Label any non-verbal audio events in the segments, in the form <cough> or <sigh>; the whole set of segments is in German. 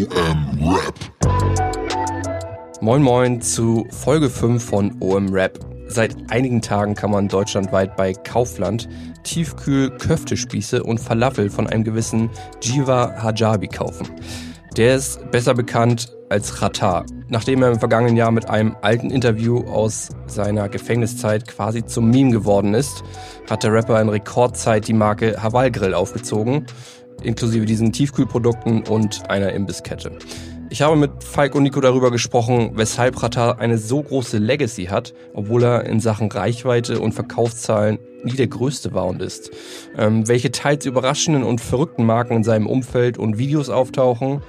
OM Rap. Moin Moin zu Folge 5 von OM Rap. Seit einigen Tagen kann man deutschlandweit bei Kaufland Tiefkühl Köftespieße und Falafel von einem gewissen Jiva Hajabi kaufen. Der ist besser bekannt als Khatar, nachdem er im vergangenen Jahr mit einem alten Interview aus seiner Gefängniszeit quasi zum Meme geworden ist, hat der Rapper in Rekordzeit die Marke Haval Grill aufgezogen, inklusive diesen Tiefkühlprodukten und einer Imbisskette. Ich habe mit Falk und Nico darüber gesprochen, weshalb Rata eine so große Legacy hat, obwohl er in Sachen Reichweite und Verkaufszahlen nie der größte war und ist. Ähm, welche teils überraschenden und verrückten Marken in seinem Umfeld und Videos auftauchen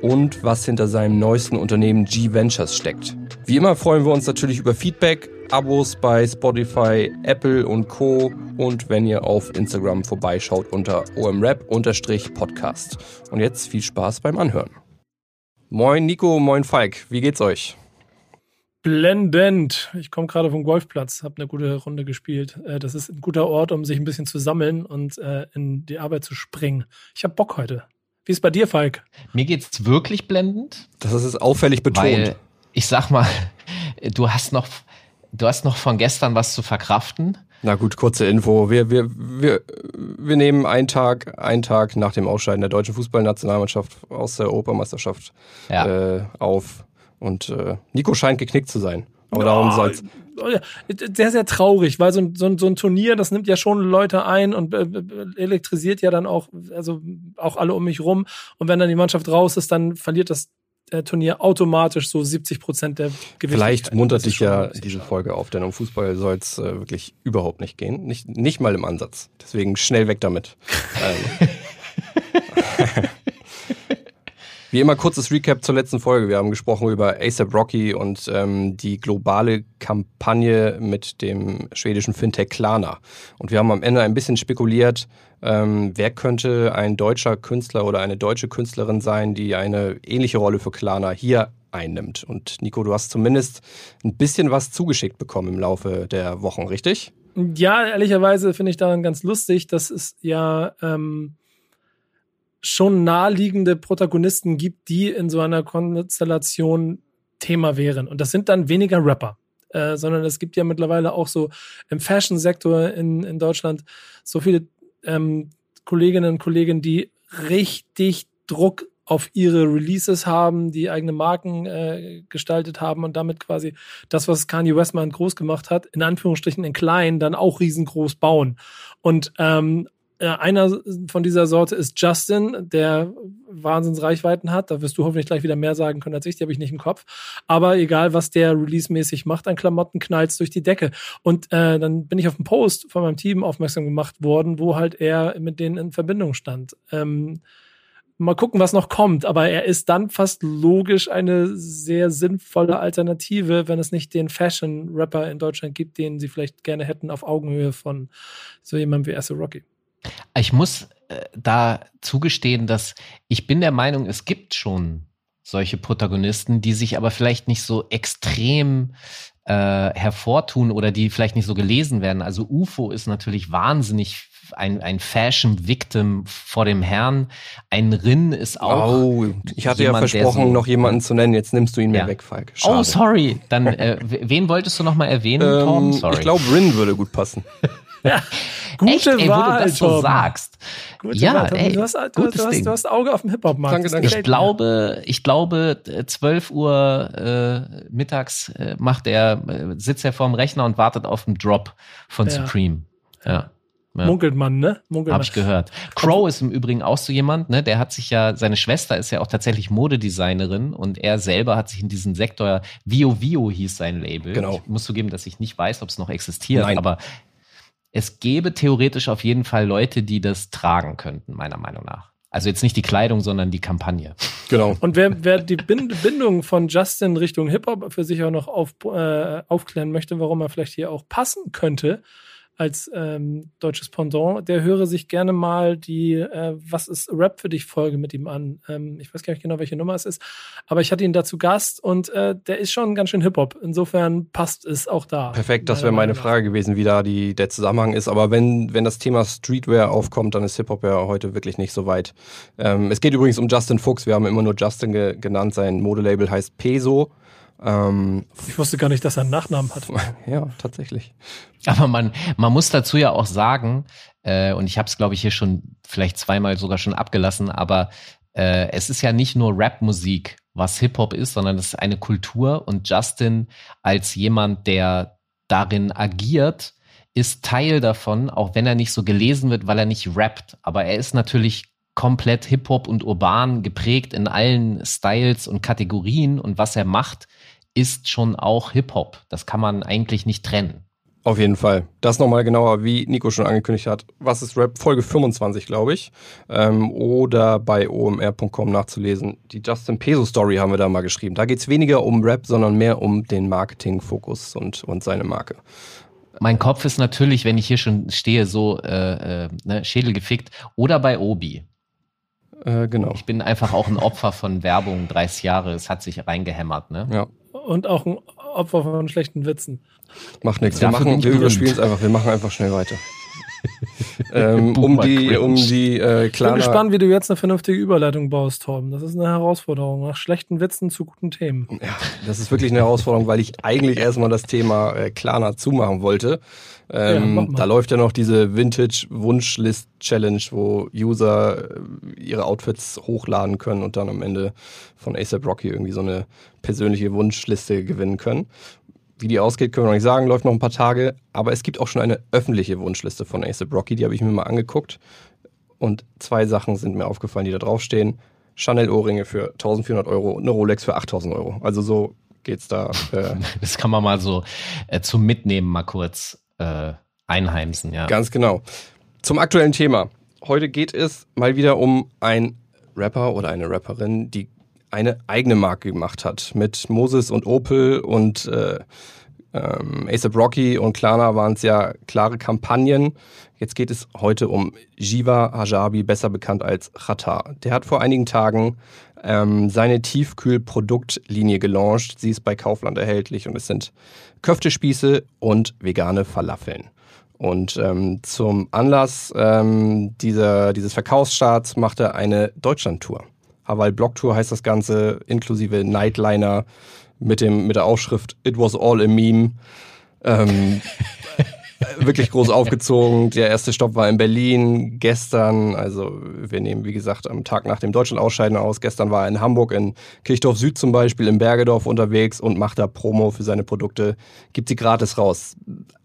und was hinter seinem neuesten Unternehmen G Ventures steckt. Wie immer freuen wir uns natürlich über Feedback, Abos bei Spotify, Apple und Co. und wenn ihr auf Instagram vorbeischaut unter omrap-podcast. Und jetzt viel Spaß beim Anhören. Moin Nico, moin Falk, wie geht's euch? Blendend. Ich komme gerade vom Golfplatz, habe eine gute Runde gespielt. Äh, das ist ein guter Ort, um sich ein bisschen zu sammeln und äh, in die Arbeit zu springen. Ich habe Bock heute. Wie ist bei dir, Falk? Mir geht's wirklich blendend. Das ist auffällig betont. Weil ich sag mal, du hast noch, du hast noch von gestern was zu verkraften. Na gut, kurze Info. Wir, wir, wir, wir nehmen einen Tag, einen Tag nach dem Ausscheiden der deutschen Fußballnationalmannschaft aus der Europameisterschaft ja. äh, auf. Und äh, Nico scheint geknickt zu sein. Aber oh, darum soll's. Sehr, sehr traurig, weil so ein, so, ein, so ein Turnier, das nimmt ja schon Leute ein und äh, elektrisiert ja dann auch, also auch alle um mich rum. Und wenn dann die Mannschaft raus ist, dann verliert das äh, Turnier automatisch so 70 Prozent der Gewichte. Vielleicht muntert dich ja diese Folge auf, denn um Fußball soll es äh, wirklich überhaupt nicht gehen. Nicht, nicht mal im Ansatz. Deswegen schnell weg damit. <laughs> ähm. <laughs> Wie immer kurzes Recap zur letzten Folge. Wir haben gesprochen über ASAP Rocky und ähm, die globale Kampagne mit dem schwedischen Fintech Klarna. Und wir haben am Ende ein bisschen spekuliert, ähm, wer könnte ein deutscher Künstler oder eine deutsche Künstlerin sein, die eine ähnliche Rolle für Klarna hier einnimmt. Und Nico, du hast zumindest ein bisschen was zugeschickt bekommen im Laufe der Wochen, richtig? Ja, ehrlicherweise finde ich daran ganz lustig. Das ist ja ähm, schon naheliegende Protagonisten gibt, die in so einer Konstellation Thema wären. Und das sind dann weniger Rapper. Äh, sondern es gibt ja mittlerweile auch so im Fashion-Sektor in, in Deutschland so viele ähm, Kolleginnen und Kollegen, die richtig Druck auf ihre Releases haben, die eigene Marken äh, gestaltet haben und damit quasi das, was Kanye West groß gemacht hat, in Anführungsstrichen in klein, dann auch riesengroß bauen. Und ähm, äh, einer von dieser Sorte ist Justin, der Wahnsinnsreichweiten hat. Da wirst du hoffentlich gleich wieder mehr sagen können als ich, die habe ich nicht im Kopf. Aber egal, was der release-mäßig macht an Klamotten, knallt durch die Decke. Und äh, dann bin ich auf einen Post von meinem Team aufmerksam gemacht worden, wo halt er mit denen in Verbindung stand. Ähm, mal gucken, was noch kommt. Aber er ist dann fast logisch eine sehr sinnvolle Alternative, wenn es nicht den Fashion-Rapper in Deutschland gibt, den sie vielleicht gerne hätten auf Augenhöhe von so jemandem wie Asse Rocky. Ich muss äh, da zugestehen, dass ich bin der Meinung, es gibt schon solche Protagonisten, die sich aber vielleicht nicht so extrem äh, hervortun oder die vielleicht nicht so gelesen werden. Also UFO ist natürlich wahnsinnig ein, ein Fashion-Victim vor dem Herrn. Ein Rin ist auch. Oh, ich hatte jemand, ja versprochen, so, noch jemanden zu nennen. Jetzt nimmst du ihn ja. mir weg, Falk. Oh, Schade. Oh, sorry. Dann, äh, wen wolltest du noch mal erwähnen, ähm, Tom? Sorry. Ich glaube, Rin würde gut passen. <laughs> ja. <laughs> Gute Echt, ey, Wahl, wo du das so sagst. Gute ja, Wahl, ey, du, hast, du, du, hast, du hast Auge auf dem Hip-Hop-Markt. Danke, danke. Ich glaube, ich glaube, 12 Uhr äh, mittags äh, macht er, äh, sitzt er vorm Rechner und wartet auf den Drop von ja. Supreme. Ja. Ja. Munkelt man, ne? Munkelt Hab ich gehört. Crow ist im Übrigen auch so jemand, ne? Der hat sich ja, seine Schwester ist ja auch tatsächlich Modedesignerin und er selber hat sich in diesen Sektor, Vio Vio hieß sein Label. Genau. Ich muss zugeben, dass ich nicht weiß, ob es noch existiert, Nein. aber es gäbe theoretisch auf jeden Fall Leute, die das tragen könnten, meiner Meinung nach. Also jetzt nicht die Kleidung, sondern die Kampagne. Genau. Und wer, wer die Bindung von Justin Richtung Hip-Hop für sich auch noch auf, äh, aufklären möchte, warum er vielleicht hier auch passen könnte, als ähm, deutsches Pendant, der höre sich gerne mal die äh, Was ist Rap für dich Folge mit ihm an. Ähm, ich weiß gar nicht genau, welche Nummer es ist, aber ich hatte ihn dazu Gast und äh, der ist schon ganz schön Hip-Hop. Insofern passt es auch da. Perfekt, das wäre meine Frage gewesen, wie da die, der Zusammenhang ist. Aber wenn, wenn das Thema Streetwear aufkommt, dann ist Hip-Hop ja heute wirklich nicht so weit. Ähm, es geht übrigens um Justin Fuchs. Wir haben immer nur Justin ge genannt. Sein Modelabel heißt Peso. Ähm, ich wusste gar nicht, dass er einen Nachnamen hat. <laughs> Ja, tatsächlich. Aber man, man muss dazu ja auch sagen, äh, und ich habe es, glaube ich, hier schon vielleicht zweimal sogar schon abgelassen, aber äh, es ist ja nicht nur Rap-Musik, was Hip-Hop ist, sondern es ist eine Kultur und Justin als jemand, der darin agiert, ist Teil davon, auch wenn er nicht so gelesen wird, weil er nicht rappt. Aber er ist natürlich komplett Hip-Hop und urban geprägt in allen Styles und Kategorien und was er macht, ist schon auch Hip-Hop. Das kann man eigentlich nicht trennen. Auf jeden Fall. Das nochmal genauer, wie Nico schon angekündigt hat. Was ist Rap? Folge 25, glaube ich. Ähm, oder bei omr.com nachzulesen. Die Justin Peso Story haben wir da mal geschrieben. Da geht es weniger um Rap, sondern mehr um den Marketing-Fokus und, und seine Marke. Mein Kopf ist natürlich, wenn ich hier schon stehe, so äh, äh, ne, Schädel gefickt. Oder bei Obi. Äh, genau. Ich bin einfach auch ein Opfer von Werbung, 30 Jahre, es hat sich reingehämmert, ne? Ja. Und auch ein Opfer von schlechten Witzen. Macht nichts. Wir, machen, wir überspielen es einfach. Wir machen einfach schnell weiter. <laughs> ähm, um die, um die äh, Ich bin gespannt, wie du jetzt eine vernünftige Überleitung baust, Torben. Das ist eine Herausforderung. Nach schlechten Witzen zu guten Themen. Ja, das ist wirklich eine Herausforderung, weil ich eigentlich erstmal das Thema äh, Klarna zumachen wollte. Ähm, ja, da läuft ja noch diese Vintage-Wunschlist-Challenge, wo User äh, ihre Outfits hochladen können und dann am Ende von ASAP Rocky irgendwie so eine persönliche Wunschliste gewinnen können. Wie die ausgeht, können wir noch nicht sagen, läuft noch ein paar Tage. Aber es gibt auch schon eine öffentliche Wunschliste von ASAP Rocky, die habe ich mir mal angeguckt. Und zwei Sachen sind mir aufgefallen, die da draufstehen. Chanel-Ohrringe für 1400 Euro und eine Rolex für 8000 Euro. Also so geht's da. Äh <laughs> das kann man mal so äh, zum Mitnehmen mal kurz äh, einheimsen, ja. Ganz genau. Zum aktuellen Thema. Heute geht es mal wieder um ein Rapper oder eine Rapperin, die eine eigene Marke gemacht hat. Mit Moses und Opel und äh, ähm, ASAP Rocky und Klarna waren es ja klare Kampagnen. Jetzt geht es heute um Jiva Hajabi, besser bekannt als Chata. Der hat vor einigen Tagen ähm, seine Tiefkühlproduktlinie gelauncht. Sie ist bei Kaufland erhältlich und es sind Köftespieße und vegane Falafeln. Und ähm, zum Anlass ähm, dieser, dieses Verkaufsstarts macht er eine Deutschland-Tour. Hawaii Block Tour heißt das Ganze, inklusive Nightliner mit, dem, mit der Aufschrift It was all a meme. Ähm, <laughs> wirklich groß aufgezogen. Der erste Stopp war in Berlin. Gestern, also wir nehmen wie gesagt am Tag nach dem Deutschland-Ausscheiden aus. Gestern war er in Hamburg, in Kirchdorf Süd zum Beispiel, in Bergedorf unterwegs und macht da Promo für seine Produkte. Gibt sie gratis raus.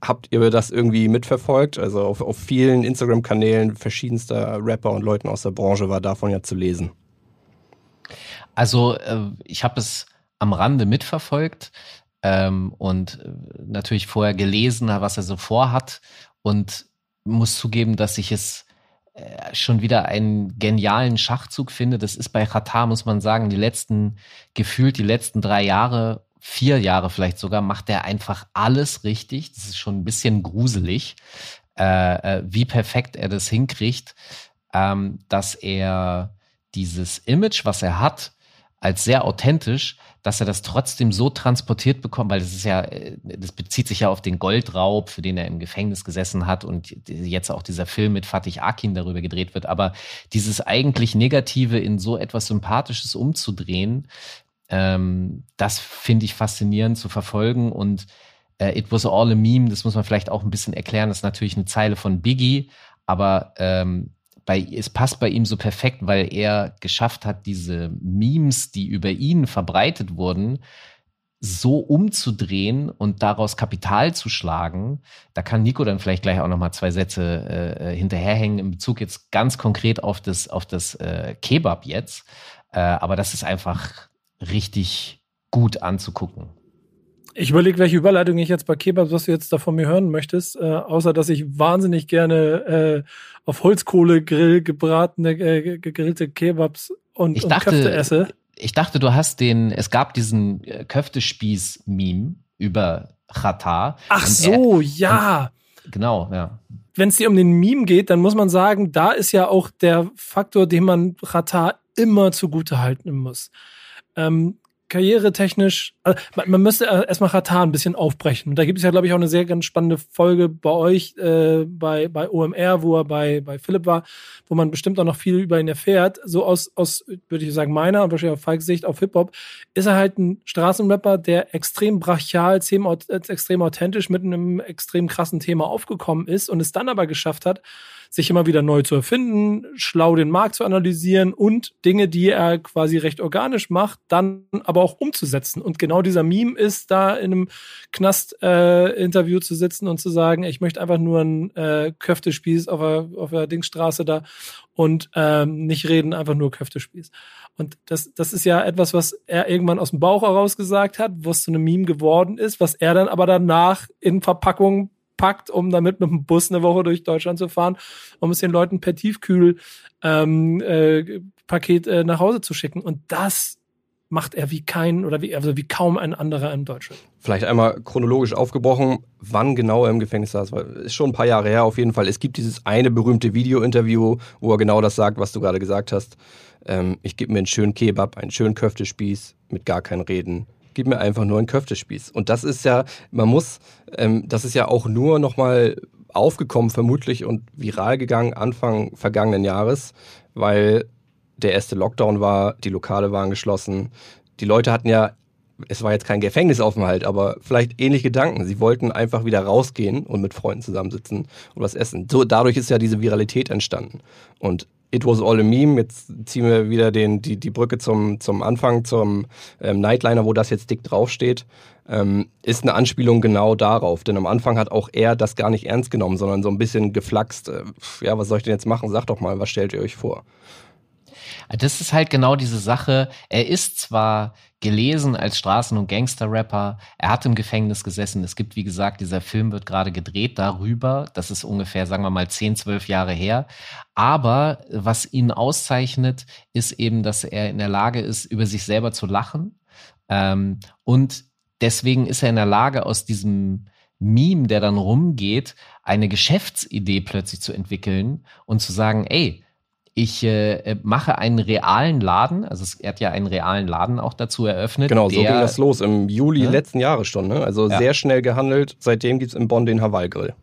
Habt ihr das irgendwie mitverfolgt? Also auf, auf vielen Instagram-Kanälen verschiedenster Rapper und Leuten aus der Branche war davon ja zu lesen. Also äh, ich habe es am Rande mitverfolgt ähm, und äh, natürlich vorher gelesen, was er so vorhat und muss zugeben, dass ich es äh, schon wieder einen genialen Schachzug finde. Das ist bei Qatar, muss man sagen, die letzten, gefühlt die letzten drei Jahre, vier Jahre vielleicht sogar, macht er einfach alles richtig. Das ist schon ein bisschen gruselig, äh, äh wie perfekt er das hinkriegt, ähm, dass er dieses Image, was er hat, als sehr authentisch, dass er das trotzdem so transportiert bekommt, weil das ist ja, äh, das bezieht sich ja auf den Goldraub, für den er im Gefängnis gesessen hat und jetzt auch dieser Film mit Fatih Akin darüber gedreht wird. Aber dieses eigentlich Negative in so etwas Sympathisches umzudrehen, ähm, das finde ich faszinierend zu verfolgen und äh, It was all a meme, das muss man vielleicht auch ein bisschen erklären, das ist natürlich eine Zeile von Biggie, aber ähm, bei, es passt bei ihm so perfekt, weil er geschafft hat, diese Memes, die über ihn verbreitet wurden, so umzudrehen und daraus Kapital zu schlagen. Da kann Nico dann vielleicht gleich auch noch mal zwei Sätze äh, hinterherhängen in Bezug jetzt ganz konkret auf das auf das äh, Kebab jetzt. Äh, aber das ist einfach richtig gut anzugucken. Ich überlege, welche Überleitung ich jetzt bei Kebabs, was du jetzt da von mir hören möchtest, äh, außer dass ich wahnsinnig gerne äh, auf Holzkohlegrill gebratene, äh, gegrillte Kebabs und, ich dachte, und Köfte esse. Ich dachte, du hast den, es gab diesen äh, Köftespieß-Meme über Chata. Ach so, er, ja. Genau, ja. Wenn es hier um den Meme geht, dann muss man sagen, da ist ja auch der Faktor, den man Rata immer zugute halten muss. Ähm, karrieretechnisch, also man, man müsste erstmal Ratan ein bisschen aufbrechen. Und da gibt es ja, glaube ich, auch eine sehr ganz spannende Folge bei euch, äh, bei, bei OMR, wo er bei, bei Philipp war, wo man bestimmt auch noch viel über ihn erfährt. So aus, aus würde ich sagen, meiner und wahrscheinlich auf Falks Sicht auf Hip-Hop, ist er halt ein Straßenrapper, der extrem brachial, extrem authentisch mit einem extrem krassen Thema aufgekommen ist und es dann aber geschafft hat, sich immer wieder neu zu erfinden, schlau den Markt zu analysieren und Dinge, die er quasi recht organisch macht, dann aber auch umzusetzen. Und genau dieser Meme ist da in einem Knast-Interview äh, zu sitzen und zu sagen, ich möchte einfach nur ein äh, Köftespieß auf der, auf der Dingstraße da und ähm, nicht reden, einfach nur Köftespieß. Und das, das ist ja etwas, was er irgendwann aus dem Bauch heraus gesagt hat, was zu einem Meme geworden ist, was er dann aber danach in Verpackung packt, um damit mit dem Bus eine Woche durch Deutschland zu fahren, um es den Leuten per Tiefkühl ähm, äh, äh, nach Hause zu schicken. Und das macht er wie kein oder wie, also wie kaum ein anderer in Deutschland. Vielleicht einmal chronologisch aufgebrochen, wann genau er im Gefängnis saß. Weil ist schon ein paar Jahre her auf jeden Fall. Es gibt dieses eine berühmte Video-Interview, wo er genau das sagt, was du gerade gesagt hast. Ähm, ich gebe mir einen schönen Kebab, einen schönen Köftespieß mit gar kein Reden gib mir einfach nur einen Köftespieß. Und das ist ja, man muss, ähm, das ist ja auch nur nochmal aufgekommen, vermutlich und viral gegangen Anfang vergangenen Jahres, weil der erste Lockdown war, die Lokale waren geschlossen. Die Leute hatten ja, es war jetzt kein Gefängnisaufenthalt, aber vielleicht ähnliche Gedanken. Sie wollten einfach wieder rausgehen und mit Freunden zusammensitzen und was essen. So, dadurch ist ja diese Viralität entstanden. Und It was all a meme. Jetzt ziehen wir wieder den, die, die Brücke zum, zum Anfang, zum ähm, Nightliner, wo das jetzt dick draufsteht. Ähm, ist eine Anspielung genau darauf. Denn am Anfang hat auch er das gar nicht ernst genommen, sondern so ein bisschen geflaxt. Äh, ja, was soll ich denn jetzt machen? Sag doch mal, was stellt ihr euch vor? Das ist halt genau diese Sache. Er ist zwar gelesen als Straßen- und Gangster-Rapper, er hat im Gefängnis gesessen. Es gibt, wie gesagt, dieser Film wird gerade gedreht darüber. Das ist ungefähr, sagen wir mal, 10, 12 Jahre her. Aber was ihn auszeichnet, ist eben, dass er in der Lage ist, über sich selber zu lachen. Ähm, und deswegen ist er in der Lage, aus diesem Meme, der dann rumgeht, eine Geschäftsidee plötzlich zu entwickeln und zu sagen, ey, ich äh, mache einen realen Laden, also es, er hat ja einen realen Laden auch dazu eröffnet. Genau, so ging das los im Juli ne? letzten Jahres schon. Ne? Also ja. sehr schnell gehandelt. Seitdem gibt's in Bonn den Hawaii Grill.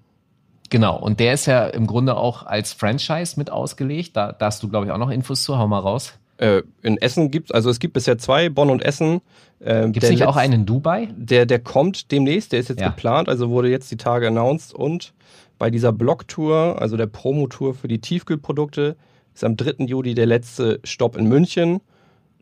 Genau, und der ist ja im Grunde auch als Franchise mit ausgelegt. Da, da hast du, glaube ich, auch noch Infos zu. Hau mal raus. Äh, in Essen gibt also es gibt bisher zwei, Bonn und Essen. Äh, gibt es nicht auch einen in Dubai? Der, der kommt demnächst, der ist jetzt ja. geplant, also wurde jetzt die Tage announced und bei dieser Blog-Tour, also der Promotour für die Tiefkühlprodukte, ist am 3. Juli der letzte Stopp in München.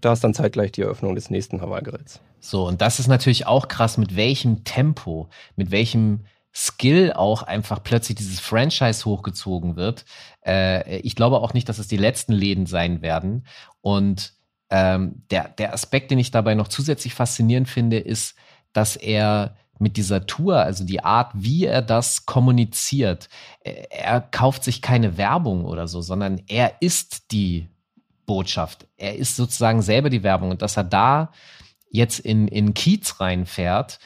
Da ist dann zeitgleich die Eröffnung des nächsten Hawaii-Grills. So, und das ist natürlich auch krass, mit welchem Tempo, mit welchem Skill auch einfach plötzlich dieses Franchise hochgezogen wird. Äh, ich glaube auch nicht, dass es die letzten Läden sein werden. Und ähm, der, der Aspekt, den ich dabei noch zusätzlich faszinierend finde, ist, dass er mit dieser Tour, also die Art, wie er das kommuniziert. Er kauft sich keine Werbung oder so, sondern er ist die Botschaft. Er ist sozusagen selber die Werbung. Und dass er da jetzt in, in Kiez reinfährt,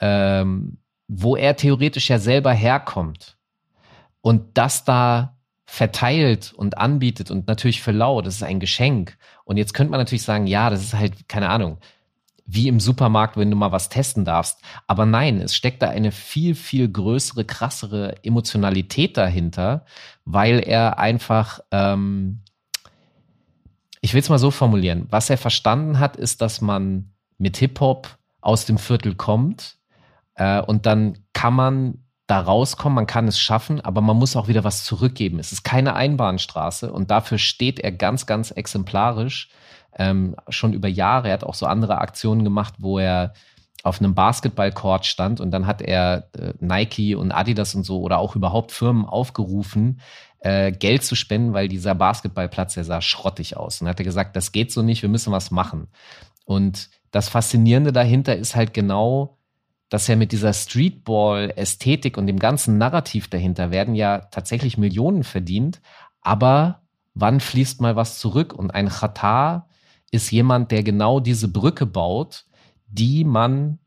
ähm, wo er theoretisch ja selber herkommt und das da verteilt und anbietet und natürlich für lau, das ist ein Geschenk. Und jetzt könnte man natürlich sagen, ja, das ist halt, keine Ahnung, wie im Supermarkt, wenn du mal was testen darfst. Aber nein, es steckt da eine viel, viel größere, krassere Emotionalität dahinter, weil er einfach, ähm, ich will es mal so formulieren, was er verstanden hat, ist, dass man mit Hip-Hop aus dem Viertel kommt äh, und dann kann man da rauskommen, man kann es schaffen, aber man muss auch wieder was zurückgeben. Es ist keine Einbahnstraße und dafür steht er ganz, ganz exemplarisch ähm, schon über Jahre. Er hat auch so andere Aktionen gemacht, wo er auf einem Basketballcourt stand und dann hat er äh, Nike und Adidas und so oder auch überhaupt Firmen aufgerufen, äh, Geld zu spenden, weil dieser Basketballplatz, der sah schrottig aus. Und hat er gesagt, das geht so nicht, wir müssen was machen. Und das Faszinierende dahinter ist halt genau, dass er mit dieser Streetball-Ästhetik und dem ganzen Narrativ dahinter werden ja tatsächlich Millionen verdient, aber wann fließt mal was zurück? Und ein Qatar ist jemand, der genau diese Brücke baut, die man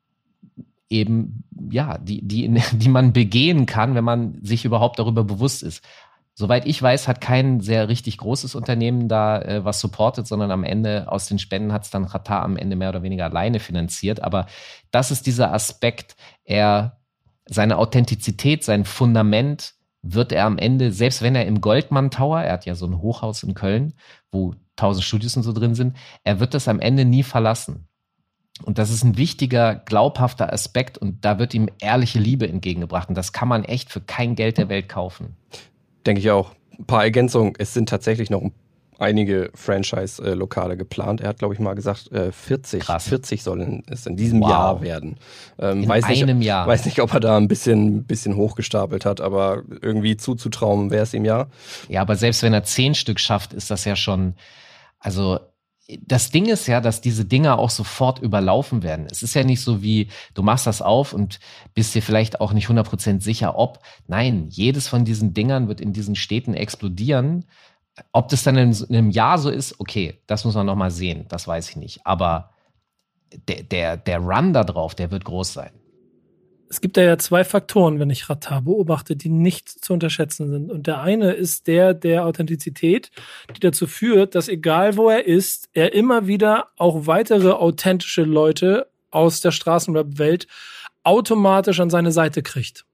eben, ja, die, die, <laughs> die man begehen kann, wenn man sich überhaupt darüber bewusst ist. Soweit ich weiß, hat kein sehr richtig großes Unternehmen da äh, was supportet, sondern am Ende aus den Spenden hat es dann Qatar am Ende mehr oder weniger alleine finanziert. Aber das ist dieser Aspekt, er seine Authentizität, sein Fundament wird er am Ende, selbst wenn er im Goldmann Tower, er hat ja so ein Hochhaus in Köln, wo tausend Studios und so drin sind, er wird das am Ende nie verlassen. Und das ist ein wichtiger, glaubhafter Aspekt und da wird ihm ehrliche Liebe entgegengebracht. Und das kann man echt für kein Geld der Welt kaufen. Denke ich auch. Ein paar Ergänzungen. Es sind tatsächlich noch einige Franchise-Lokale geplant. Er hat, glaube ich, mal gesagt, 40. Krass. 40 sollen es in diesem wow. Jahr werden. Ähm, in einem nicht, Jahr. Weiß nicht, ob er da ein bisschen, bisschen hochgestapelt hat, aber irgendwie zuzutrauen wäre es ihm ja. Ja, aber selbst wenn er zehn Stück schafft, ist das ja schon, also das Ding ist ja, dass diese Dinger auch sofort überlaufen werden. Es ist ja nicht so wie, du machst das auf und bist dir vielleicht auch nicht 100% sicher, ob. Nein, jedes von diesen Dingern wird in diesen Städten explodieren. Ob das dann in, einem Jahr so ist, okay, das muss man nochmal sehen, das weiß ich nicht. Aber der, der, der Run da drauf, der wird groß sein es gibt da ja zwei Faktoren, wenn ich Ratar beobachte, die nicht zu unterschätzen sind. Und der eine ist der der Authentizität, die dazu führt, dass egal wo er ist, er immer wieder auch weitere authentische Leute aus der Straßenrap-Welt automatisch an seine Seite kriegt.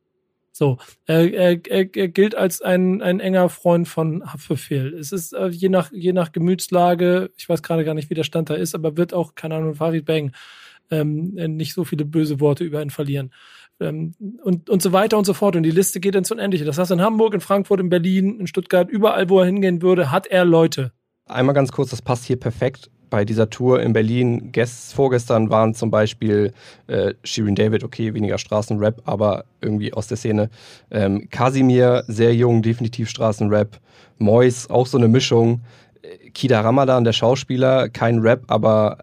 So, er, er, er, er gilt als ein, ein enger Freund von Haftbefehl. Es ist äh, je nach je nach Gemütslage, ich weiß gerade gar nicht, wie der Stand da ist, aber wird auch keine Ahnung Farid Bang ähm, nicht so viele böse Worte über ihn verlieren ähm, und, und so weiter und so fort. Und die Liste geht ins Unendliche. Das heißt, in Hamburg, in Frankfurt, in Berlin, in Stuttgart, überall, wo er hingehen würde, hat er Leute. Einmal ganz kurz, das passt hier perfekt. Bei dieser Tour in Berlin, gest, vorgestern waren zum Beispiel äh, Shirin David, okay, weniger Straßenrap, aber irgendwie aus der Szene. Ähm, Kasimir, sehr jung, definitiv Straßenrap. Mois, auch so eine Mischung. Äh, Kida Ramadan, der Schauspieler, kein Rap, aber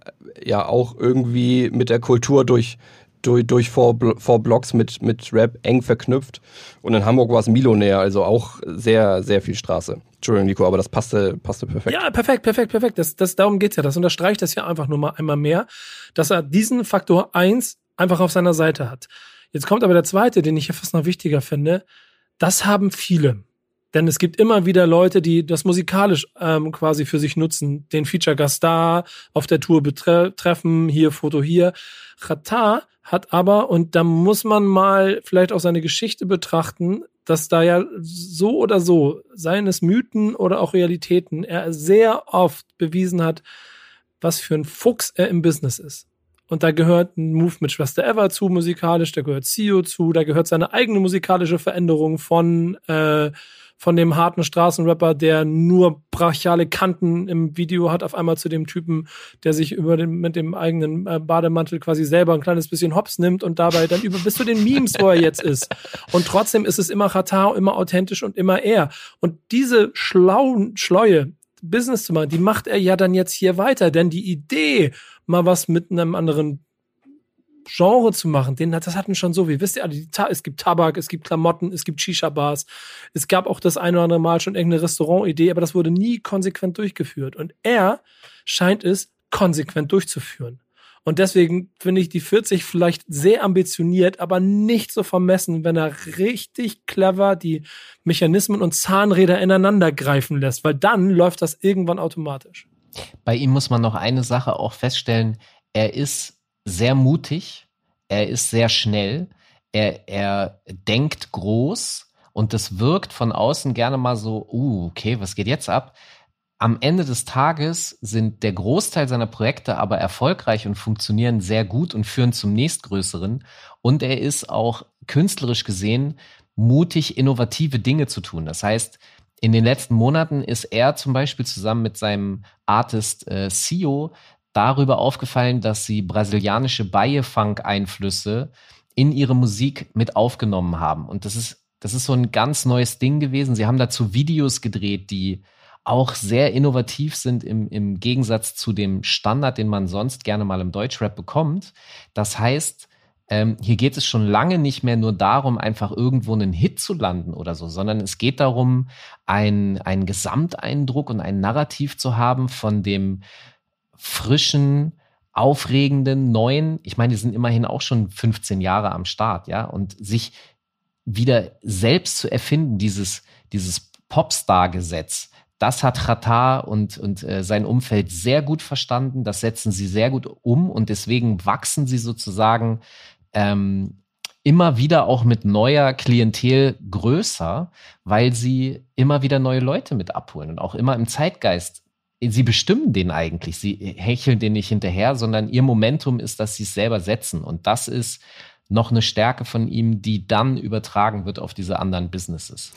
ja auch irgendwie mit der Kultur durch, durch, durch Four, Four Blocks mit, mit Rap eng verknüpft. Und in Hamburg war es Milonär, also auch sehr, sehr viel Straße. Entschuldigung, Nico, aber das passte, passte perfekt. Ja, perfekt, perfekt, perfekt. Das, das, darum geht's ja. Das unterstreicht das ja einfach nur mal einmal mehr, dass er diesen Faktor eins einfach auf seiner Seite hat. Jetzt kommt aber der zweite, den ich hier fast noch wichtiger finde. Das haben viele. Denn es gibt immer wieder Leute, die das musikalisch ähm, quasi für sich nutzen, den Feature-Gast da, auf der Tour betreffen, hier, Foto hier. Qatar hat aber, und da muss man mal vielleicht auch seine Geschichte betrachten, dass da ja so oder so, seien es Mythen oder auch Realitäten, er sehr oft bewiesen hat, was für ein Fuchs er im Business ist. Und da gehört ein Move mit Schwester Ever zu musikalisch, da gehört CEO zu, da gehört seine eigene musikalische Veränderung von äh, von dem harten Straßenrapper, der nur brachiale Kanten im Video hat, auf einmal zu dem Typen, der sich über den, mit dem eigenen äh, Bademantel quasi selber ein kleines bisschen Hops nimmt und dabei dann über bis zu den Memes, wo er jetzt ist. Und trotzdem ist es immer Qatar, immer authentisch und immer er. Und diese schlauen Schleue, Business zu machen, die macht er ja dann jetzt hier weiter, denn die Idee, mal was mit einem anderen Genre zu machen, den, das hatten schon so wie, wisst ihr, es gibt Tabak, es gibt Klamotten, es gibt Shisha-Bars, es gab auch das eine oder andere Mal schon irgendeine Restaurantidee, aber das wurde nie konsequent durchgeführt. Und er scheint es konsequent durchzuführen. Und deswegen finde ich die 40 vielleicht sehr ambitioniert, aber nicht so vermessen, wenn er richtig clever die Mechanismen und Zahnräder ineinander greifen lässt, weil dann läuft das irgendwann automatisch. Bei ihm muss man noch eine Sache auch feststellen. Er ist sehr mutig, er ist sehr schnell, er, er denkt groß und das wirkt von außen gerne mal so, uh, okay, was geht jetzt ab? Am Ende des Tages sind der Großteil seiner Projekte aber erfolgreich und funktionieren sehr gut und führen zum nächstgrößeren. Und er ist auch künstlerisch gesehen mutig, innovative Dinge zu tun. Das heißt, in den letzten Monaten ist er zum Beispiel zusammen mit seinem Artist äh, Sio darüber aufgefallen, dass sie brasilianische Baie-Funk-Einflüsse in ihre Musik mit aufgenommen haben. Und das ist, das ist so ein ganz neues Ding gewesen. Sie haben dazu Videos gedreht, die auch sehr innovativ sind im, im Gegensatz zu dem Standard, den man sonst gerne mal im Deutschrap bekommt. Das heißt, ähm, hier geht es schon lange nicht mehr nur darum, einfach irgendwo einen Hit zu landen oder so, sondern es geht darum, ein, einen Gesamteindruck und ein Narrativ zu haben von dem frischen, aufregenden, neuen, ich meine, die sind immerhin auch schon 15 Jahre am Start, ja, und sich wieder selbst zu erfinden, dieses, dieses Popstar-Gesetz, das hat Chata und, und äh, sein Umfeld sehr gut verstanden. Das setzen sie sehr gut um und deswegen wachsen sie sozusagen ähm, immer wieder auch mit neuer Klientel größer, weil sie immer wieder neue Leute mit abholen und auch immer im Zeitgeist. Sie bestimmen den eigentlich. Sie hecheln den nicht hinterher, sondern ihr Momentum ist, dass sie es selber setzen. Und das ist noch eine Stärke von ihm, die dann übertragen wird auf diese anderen Businesses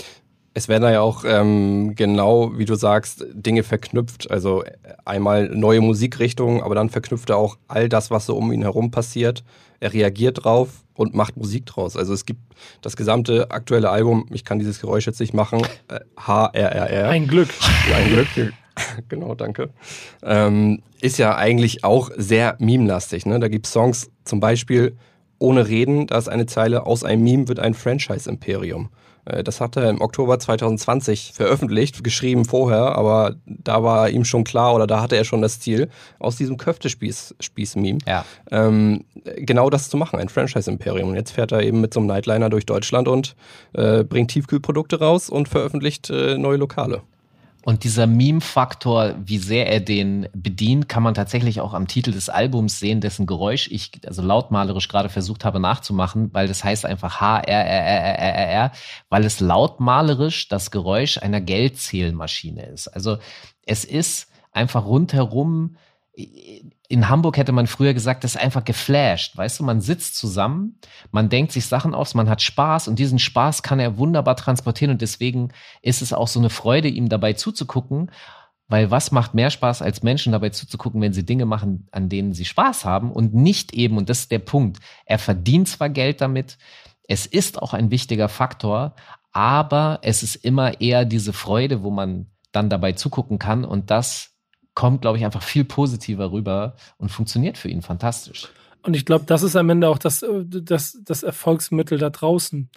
es werden da ja auch ähm, genau, wie du sagst, Dinge verknüpft. Also einmal neue Musikrichtungen, aber dann verknüpft er auch all das, was so um ihn herum passiert. Er reagiert drauf und macht Musik draus. Also es gibt das gesamte aktuelle Album, ich kann dieses Geräusch jetzt nicht machen, äh, HRRR. Ein Glück. Ein Glück. <laughs> genau, danke. Ähm, ist ja eigentlich auch sehr meme-lastig. Ne? Da gibt es Songs, zum Beispiel Ohne Reden, da ist eine Zeile, aus einem Meme wird ein Franchise-Imperium. Äh, das hat er im Oktober 2020 veröffentlicht, geschrieben vorher, aber da war ihm schon klar oder da hatte er schon das Ziel, aus diesem Köftespieß-Meme ja. ähm, genau das zu machen, ein Franchise-Imperium. Und jetzt fährt er eben mit so einem Nightliner durch Deutschland und äh, bringt Tiefkühlprodukte raus und veröffentlicht äh, neue Lokale. Und dieser Meme-Faktor, wie sehr er den bedient, kann man tatsächlich auch am Titel des Albums sehen, dessen Geräusch ich also lautmalerisch gerade versucht habe nachzumachen, weil das heißt einfach H-R-R-R-R-R, weil es lautmalerisch das Geräusch einer Geldzählmaschine ist. Also es ist einfach rundherum in Hamburg hätte man früher gesagt, das ist einfach geflasht. Weißt du, man sitzt zusammen, man denkt sich Sachen aus, man hat Spaß und diesen Spaß kann er wunderbar transportieren und deswegen ist es auch so eine Freude, ihm dabei zuzugucken. Weil was macht mehr Spaß, als Menschen dabei zuzugucken, wenn sie Dinge machen, an denen sie Spaß haben und nicht eben, und das ist der Punkt, er verdient zwar Geld damit, es ist auch ein wichtiger Faktor, aber es ist immer eher diese Freude, wo man dann dabei zugucken kann und das kommt, glaube ich, einfach viel positiver rüber und funktioniert für ihn fantastisch. Und ich glaube, das ist am Ende auch das, äh, das, das Erfolgsmittel da draußen.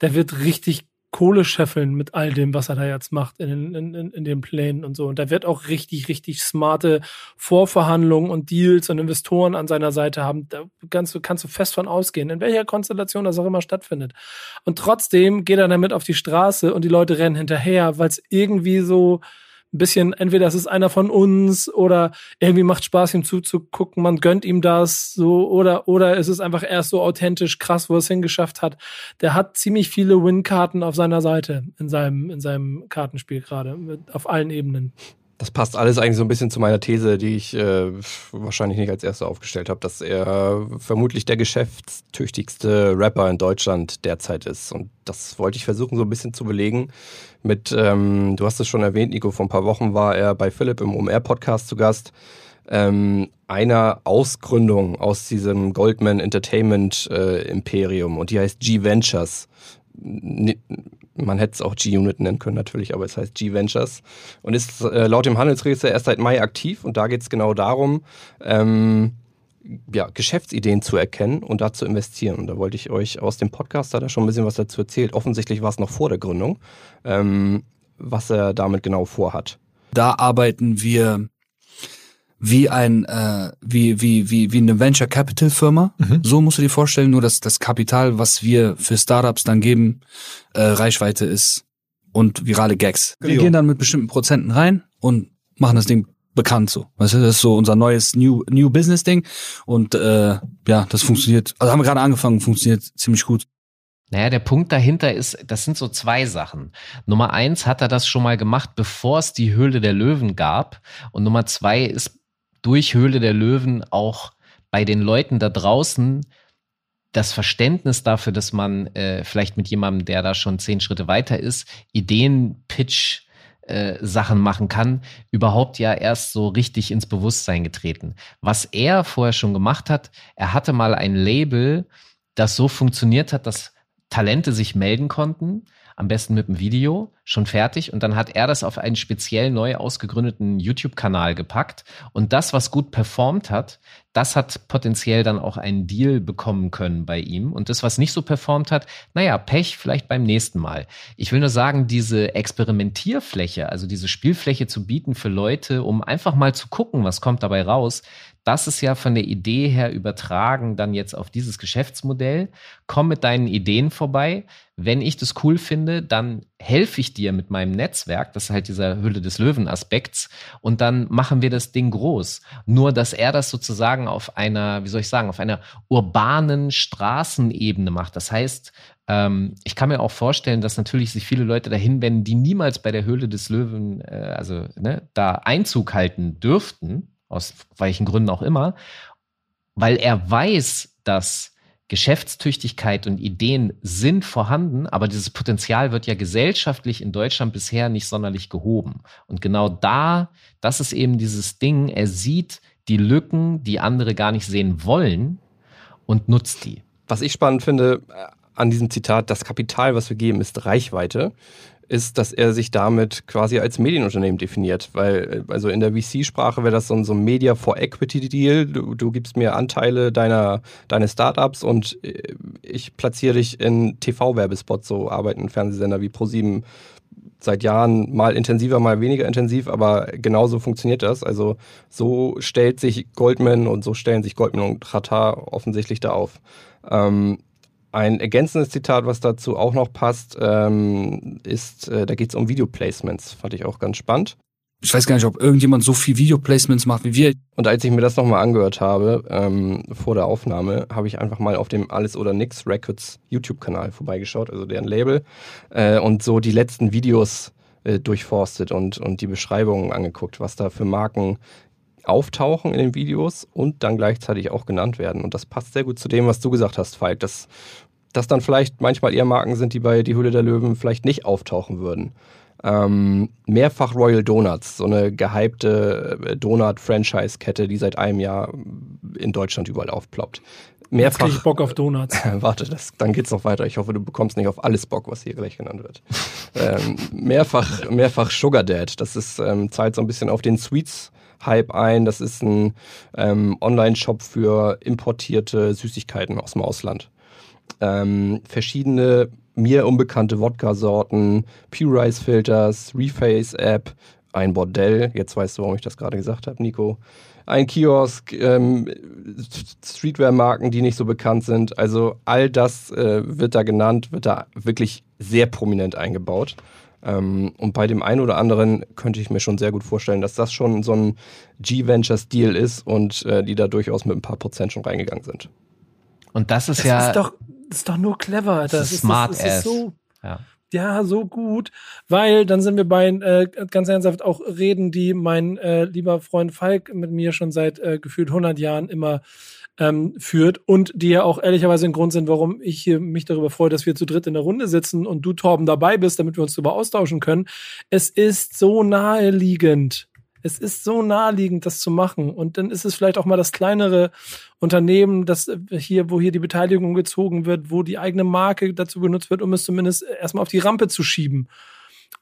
Der wird richtig Kohle scheffeln mit all dem, was er da jetzt macht in, in, in, in den Plänen und so. Und da wird auch richtig, richtig smarte Vorverhandlungen und Deals und Investoren an seiner Seite haben. Da kannst du, kannst du fest von ausgehen, in welcher Konstellation das auch immer stattfindet. Und trotzdem geht er damit auf die Straße und die Leute rennen hinterher, weil es irgendwie so, ein bisschen, entweder es ist einer von uns oder irgendwie macht Spaß, ihm zuzugucken, man gönnt ihm das, so, oder, oder es ist einfach erst so authentisch krass, wo er es hingeschafft hat. Der hat ziemlich viele Win-Karten auf seiner Seite in seinem, in seinem Kartenspiel gerade, auf allen Ebenen. Das passt alles eigentlich so ein bisschen zu meiner These, die ich äh, wahrscheinlich nicht als erste aufgestellt habe, dass er vermutlich der geschäftstüchtigste Rapper in Deutschland derzeit ist. Und das wollte ich versuchen, so ein bisschen zu belegen. Mit, ähm, du hast es schon erwähnt, Nico, vor ein paar Wochen war er bei Philipp im OMR-Podcast zu Gast. Ähm, einer Ausgründung aus diesem Goldman Entertainment äh, Imperium und die heißt G Ventures man hätte es auch G-Unit nennen können natürlich, aber es heißt G-Ventures und ist äh, laut dem Handelsregister erst seit Mai aktiv und da geht es genau darum, ähm, ja, Geschäftsideen zu erkennen und da zu investieren. Und da wollte ich euch aus dem Podcast, da hat er schon ein bisschen was dazu erzählt, offensichtlich war es noch vor der Gründung, ähm, was er damit genau vorhat. Da arbeiten wir wie ein äh, wie wie wie wie eine Venture Capital Firma. Mhm. So musst du dir vorstellen, nur dass das Kapital, was wir für Startups dann geben, äh, Reichweite ist und virale Gags. Wir gehen dann mit bestimmten Prozenten rein und machen das Ding bekannt so. Weißt du, das ist so unser neues New New Business Ding und äh, ja, das funktioniert. Also haben wir gerade angefangen, funktioniert ziemlich gut. Naja, der Punkt dahinter ist, das sind so zwei Sachen. Nummer eins hat er das schon mal gemacht, bevor es die Höhle der Löwen gab. Und Nummer zwei ist durch Höhle der Löwen auch bei den Leuten da draußen das Verständnis dafür, dass man äh, vielleicht mit jemandem, der da schon zehn Schritte weiter ist, Ideen, Pitch, äh, Sachen machen kann, überhaupt ja erst so richtig ins Bewusstsein getreten. Was er vorher schon gemacht hat, er hatte mal ein Label, das so funktioniert hat, dass Talente sich melden konnten am besten mit dem Video, schon fertig. Und dann hat er das auf einen speziell neu ausgegründeten YouTube-Kanal gepackt. Und das, was gut performt hat, das hat potenziell dann auch einen Deal bekommen können bei ihm. Und das, was nicht so performt hat, naja, Pech vielleicht beim nächsten Mal. Ich will nur sagen, diese Experimentierfläche, also diese Spielfläche zu bieten für Leute, um einfach mal zu gucken, was kommt dabei raus, das ist ja von der Idee her übertragen dann jetzt auf dieses Geschäftsmodell. Komm mit deinen Ideen vorbei. Wenn ich das cool finde, dann helfe ich dir mit meinem Netzwerk. Das ist halt dieser Hülle des Löwen Aspekts. Und dann machen wir das Ding groß. Nur, dass er das sozusagen auf einer, wie soll ich sagen, auf einer urbanen Straßenebene macht. Das heißt, ähm, ich kann mir auch vorstellen, dass natürlich sich viele Leute dahin wenden, die niemals bei der Höhle des Löwen, äh, also ne, da Einzug halten dürften aus welchen Gründen auch immer, weil er weiß, dass Geschäftstüchtigkeit und Ideen sind vorhanden, aber dieses Potenzial wird ja gesellschaftlich in Deutschland bisher nicht sonderlich gehoben. Und genau da, das ist eben dieses Ding, er sieht die Lücken, die andere gar nicht sehen wollen und nutzt die. Was ich spannend finde äh, an diesem Zitat, das Kapital, was wir geben, ist Reichweite ist, dass er sich damit quasi als Medienunternehmen definiert. Weil, also in der VC-Sprache wäre das so ein, so ein Media for Equity Deal. Du, du gibst mir Anteile deiner, deines Startups und äh, ich platziere dich in TV-Werbespots. So arbeiten Fernsehsender wie ProSieben seit Jahren mal intensiver, mal weniger intensiv, aber genauso funktioniert das. Also so stellt sich Goldman und so stellen sich Goldman und Qatar offensichtlich da auf. Ähm, ein ergänzendes Zitat, was dazu auch noch passt, ähm, ist, äh, da geht es um Videoplacements. Fand ich auch ganz spannend. Ich weiß gar nicht, ob irgendjemand so viel Videoplacements macht wie wir. Und als ich mir das nochmal angehört habe, ähm, vor der Aufnahme, habe ich einfach mal auf dem Alles oder Nix Records YouTube-Kanal vorbeigeschaut, also deren Label, äh, und so die letzten Videos äh, durchforstet und, und die Beschreibungen angeguckt, was da für Marken auftauchen in den Videos und dann gleichzeitig auch genannt werden. Und das passt sehr gut zu dem, was du gesagt hast, Falk, dass das dann vielleicht manchmal eher Marken sind, die bei Die Hülle der Löwen vielleicht nicht auftauchen würden. Ähm, mehrfach Royal Donuts, so eine gehypte äh, Donut-Franchise-Kette, die seit einem Jahr in Deutschland überall aufploppt. Mehrfach. Jetzt ich Bock auf Donuts. <laughs> Warte, das, dann geht's noch weiter. Ich hoffe, du bekommst nicht auf alles Bock, was hier gleich genannt wird. ähm, mehrfach, mehrfach Sugar Dad. Das ist ähm, zahlt so ein bisschen auf den Sweets Hype ein. Das ist ein ähm, Online-Shop für importierte Süßigkeiten aus dem Ausland. Ähm, verschiedene mir unbekannte Wodka-Sorten, Pure Rice Filters, Reface App, ein Bordell. Jetzt weißt du, warum ich das gerade gesagt habe, Nico. Ein Kiosk, ähm, Streetwear-Marken, die nicht so bekannt sind. Also all das äh, wird da genannt, wird da wirklich sehr prominent eingebaut. Ähm, und bei dem einen oder anderen könnte ich mir schon sehr gut vorstellen, dass das schon so ein G-Ventures-Deal ist und äh, die da durchaus mit ein paar Prozent schon reingegangen sind. Und das ist das ja. Ist doch, ist doch nur clever, Alter. Das ist smart das, das ist so, ja. ja. so gut, weil dann sind wir bei äh, ganz ernsthaft auch Reden, die mein äh, lieber Freund Falk mit mir schon seit äh, gefühlt 100 Jahren immer ähm, führt und die ja auch ehrlicherweise ein Grund sind, warum ich hier mich darüber freue, dass wir zu dritt in der Runde sitzen und du, Torben, dabei bist, damit wir uns darüber austauschen können. Es ist so naheliegend. Es ist so naheliegend, das zu machen. Und dann ist es vielleicht auch mal das kleinere Unternehmen, das hier, wo hier die Beteiligung gezogen wird, wo die eigene Marke dazu genutzt wird, um es zumindest erstmal auf die Rampe zu schieben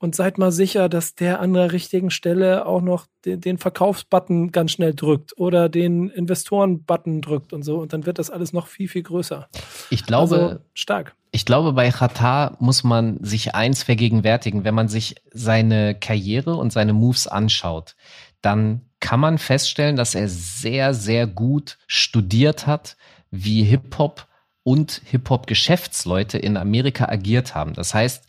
und seid mal sicher, dass der an der richtigen Stelle auch noch den, den Verkaufsbutton ganz schnell drückt oder den Investoren-Button drückt und so. Und dann wird das alles noch viel, viel größer. Ich glaube, also, stark. Ich glaube, bei Qatar muss man sich eins vergegenwärtigen. Wenn man sich seine Karriere und seine Moves anschaut, dann kann man feststellen, dass er sehr, sehr gut studiert hat, wie Hip-Hop und Hip-Hop-Geschäftsleute in Amerika agiert haben. Das heißt,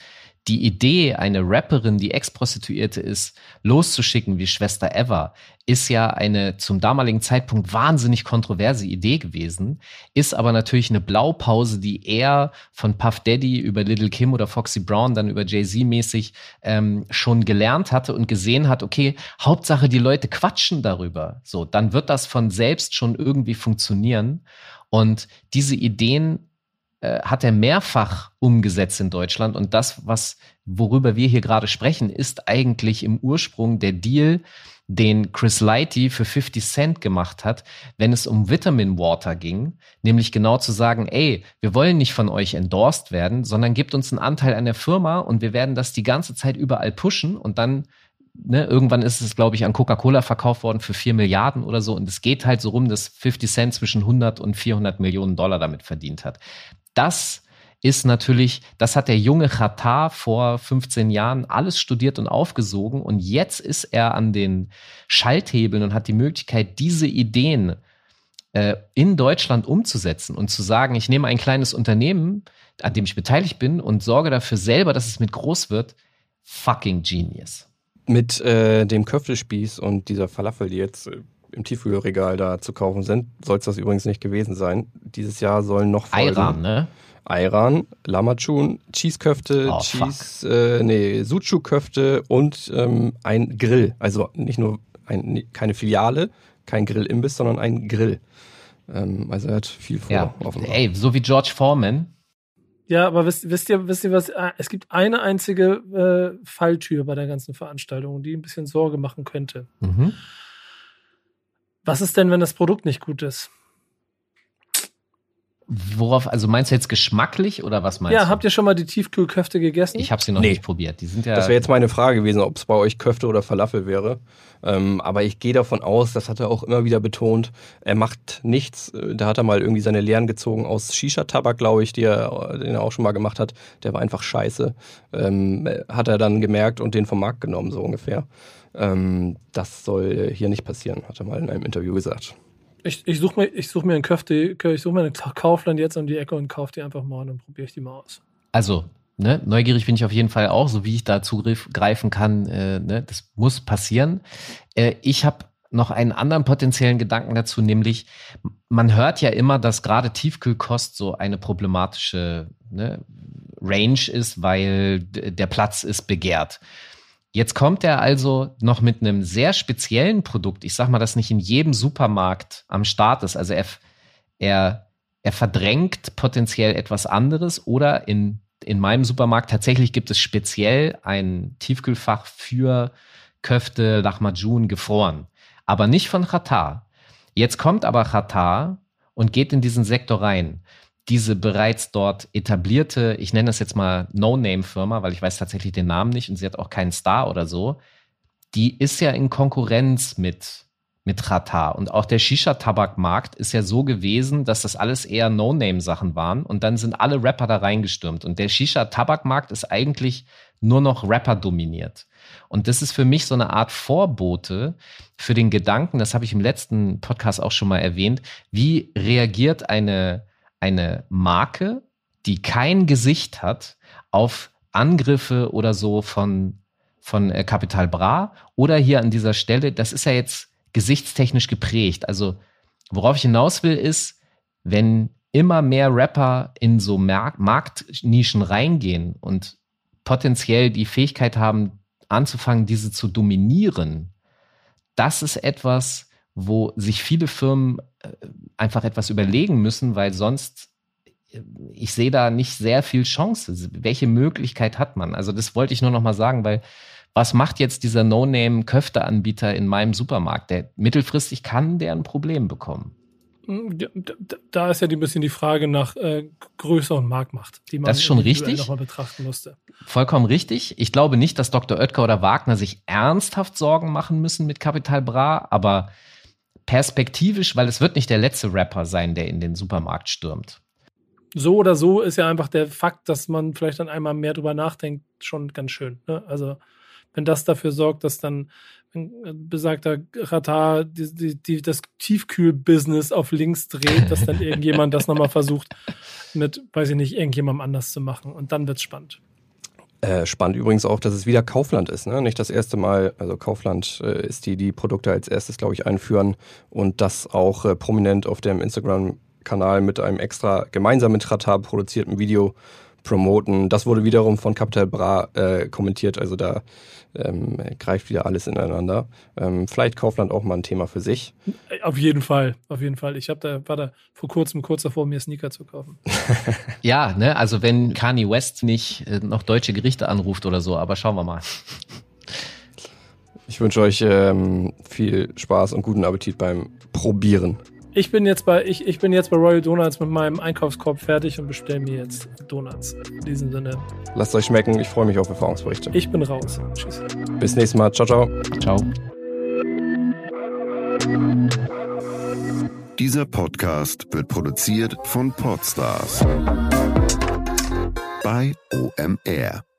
die Idee, eine Rapperin, die Ex-Prostituierte ist, loszuschicken wie Schwester Eva, ist ja eine zum damaligen Zeitpunkt wahnsinnig kontroverse Idee gewesen, ist aber natürlich eine Blaupause, die er von Puff Daddy über Little Kim oder Foxy Brown dann über Jay-Z mäßig ähm, schon gelernt hatte und gesehen hat, okay, Hauptsache die Leute quatschen darüber. So, dann wird das von selbst schon irgendwie funktionieren. Und diese Ideen hat er mehrfach umgesetzt in Deutschland. Und das, was, worüber wir hier gerade sprechen, ist eigentlich im Ursprung der Deal, den Chris Lighty für 50 Cent gemacht hat, wenn es um Vitamin Water ging, nämlich genau zu sagen, ey, wir wollen nicht von euch endorsed werden, sondern gebt uns einen Anteil an der Firma und wir werden das die ganze Zeit überall pushen und dann ne, irgendwann ist es, glaube ich, an Coca-Cola verkauft worden für vier Milliarden oder so. Und es geht halt so rum, dass 50 Cent zwischen 100 und 400 Millionen Dollar damit verdient hat. Das ist natürlich, das hat der junge Qatar vor 15 Jahren alles studiert und aufgesogen und jetzt ist er an den Schalthebeln und hat die Möglichkeit, diese Ideen äh, in Deutschland umzusetzen und zu sagen, ich nehme ein kleines Unternehmen, an dem ich beteiligt bin und sorge dafür selber, dass es mit groß wird. Fucking genius. Mit äh, dem Köftespieß und dieser Falafel, die jetzt äh, im Tiefkühlregal da zu kaufen sind, soll es das übrigens nicht gewesen sein. Dieses Jahr sollen noch folgen. Ayran, ne? Ayran, Lamachun, Cheeseköfte, oh, Cheese, äh, nee, Suchu-Köfte und ähm, ein Grill. Also nicht nur ein, keine Filiale, kein Grill-Imbiss, sondern ein Grill. Ähm, also er hat viel vor. Ja, ey, so wie George Foreman. Ja, aber wisst, wisst ihr, wisst ihr was? Ah, es gibt eine einzige äh, Falltür bei der ganzen Veranstaltung, die ein bisschen Sorge machen könnte. Mhm. Was ist denn, wenn das Produkt nicht gut ist? Worauf, also meinst du jetzt geschmacklich oder was meinst ja, du? Ja, habt ihr schon mal die Tiefkühlköfte gegessen? Ich habe sie noch nee. nicht probiert. Die sind ja. Das wäre jetzt meine Frage gewesen, ob es bei euch Köfte oder Falafel wäre. Ähm, aber ich gehe davon aus, das hat er auch immer wieder betont, er macht nichts. Da hat er mal irgendwie seine Lehren gezogen aus Shisha-Tabak, glaube ich, die er, den er auch schon mal gemacht hat. Der war einfach scheiße. Ähm, hat er dann gemerkt und den vom Markt genommen, so ungefähr. Ähm, das soll hier nicht passieren, hat er mal in einem Interview gesagt. Ich, ich suche mir, such mir einen Köfte, ich suche mir einen Kaufland jetzt um die Ecke und kaufe die einfach mal und dann probiere ich die mal aus. Also, ne, neugierig bin ich auf jeden Fall auch, so wie ich da zugreifen kann. Äh, ne, das muss passieren. Äh, ich habe noch einen anderen potenziellen Gedanken dazu, nämlich man hört ja immer, dass gerade Tiefkühlkost so eine problematische ne, Range ist, weil der Platz ist begehrt. Jetzt kommt er also noch mit einem sehr speziellen Produkt. Ich sag mal, das nicht in jedem Supermarkt am Start ist. Also er, er, er verdrängt potenziell etwas anderes oder in, in meinem Supermarkt tatsächlich gibt es speziell ein Tiefkühlfach für Köfte, Lahmacun gefroren. Aber nicht von Qatar. Jetzt kommt aber Qatar und geht in diesen Sektor rein diese bereits dort etablierte, ich nenne das jetzt mal No-Name-Firma, weil ich weiß tatsächlich den Namen nicht und sie hat auch keinen Star oder so, die ist ja in Konkurrenz mit, mit Rata. Und auch der Shisha-Tabakmarkt ist ja so gewesen, dass das alles eher No-Name-Sachen waren und dann sind alle Rapper da reingestürmt. Und der Shisha-Tabakmarkt ist eigentlich nur noch Rapper dominiert. Und das ist für mich so eine Art Vorbote für den Gedanken, das habe ich im letzten Podcast auch schon mal erwähnt, wie reagiert eine eine Marke, die kein Gesicht hat, auf Angriffe oder so von, von äh, Capital Bra oder hier an dieser Stelle, das ist ja jetzt gesichtstechnisch geprägt. Also worauf ich hinaus will, ist, wenn immer mehr Rapper in so Mark Marktnischen reingehen und potenziell die Fähigkeit haben, anzufangen, diese zu dominieren, das ist etwas, wo sich viele Firmen einfach etwas überlegen müssen, weil sonst äh, ich sehe da nicht sehr viel Chance. Welche Möglichkeit hat man? Also das wollte ich nur noch mal sagen, weil was macht jetzt dieser No-Name-Köfte-Anbieter in meinem Supermarkt? Der mittelfristig kann der ein Problem bekommen. Hm, da ist ja ein bisschen die Frage nach äh, Größe und Marktmacht, die man das ist schon richtig. nochmal betrachten musste. Vollkommen richtig. Ich glaube nicht, dass Dr. Oetker oder Wagner sich ernsthaft Sorgen machen müssen mit Capital Bra, aber perspektivisch, weil es wird nicht der letzte Rapper sein, der in den Supermarkt stürmt. So oder so ist ja einfach der Fakt, dass man vielleicht dann einmal mehr drüber nachdenkt, schon ganz schön. Ne? Also wenn das dafür sorgt, dass dann besagter Ratar die, die, die, das Tiefkühl-Business auf links dreht, dass dann <laughs> irgendjemand das nochmal versucht, mit, weiß ich nicht, irgendjemandem anders zu machen. Und dann wird's spannend. Äh, spannend übrigens auch, dass es wieder Kaufland ist. Ne? Nicht das erste Mal, also Kaufland äh, ist die, die Produkte als erstes, glaube ich, einführen und das auch äh, prominent auf dem Instagram-Kanal mit einem extra gemeinsam mit Ratar produzierten Video promoten. Das wurde wiederum von Capital Bra äh, kommentiert, also da ähm, greift wieder alles ineinander. Ähm, vielleicht Kaufland auch mal ein Thema für sich. Auf jeden Fall, auf jeden Fall. Ich habe da war da vor kurzem kurz davor, mir Sneaker zu kaufen. <laughs> ja, ne, also wenn Kanye West nicht äh, noch deutsche Gerichte anruft oder so, aber schauen wir mal. Ich wünsche euch ähm, viel Spaß und guten Appetit beim Probieren. Ich bin jetzt bei, ich, ich bin jetzt bei Royal Donuts mit meinem Einkaufskorb fertig und bestelle mir jetzt Donuts. In diesem Sinne. Lasst euch schmecken. Ich freue mich auf Erfahrungsberichte. Ich bin raus. Tschüss. Bis nächstes Mal. Ciao, ciao. Ciao. Dieser Podcast wird produziert von Podstars bei OMR.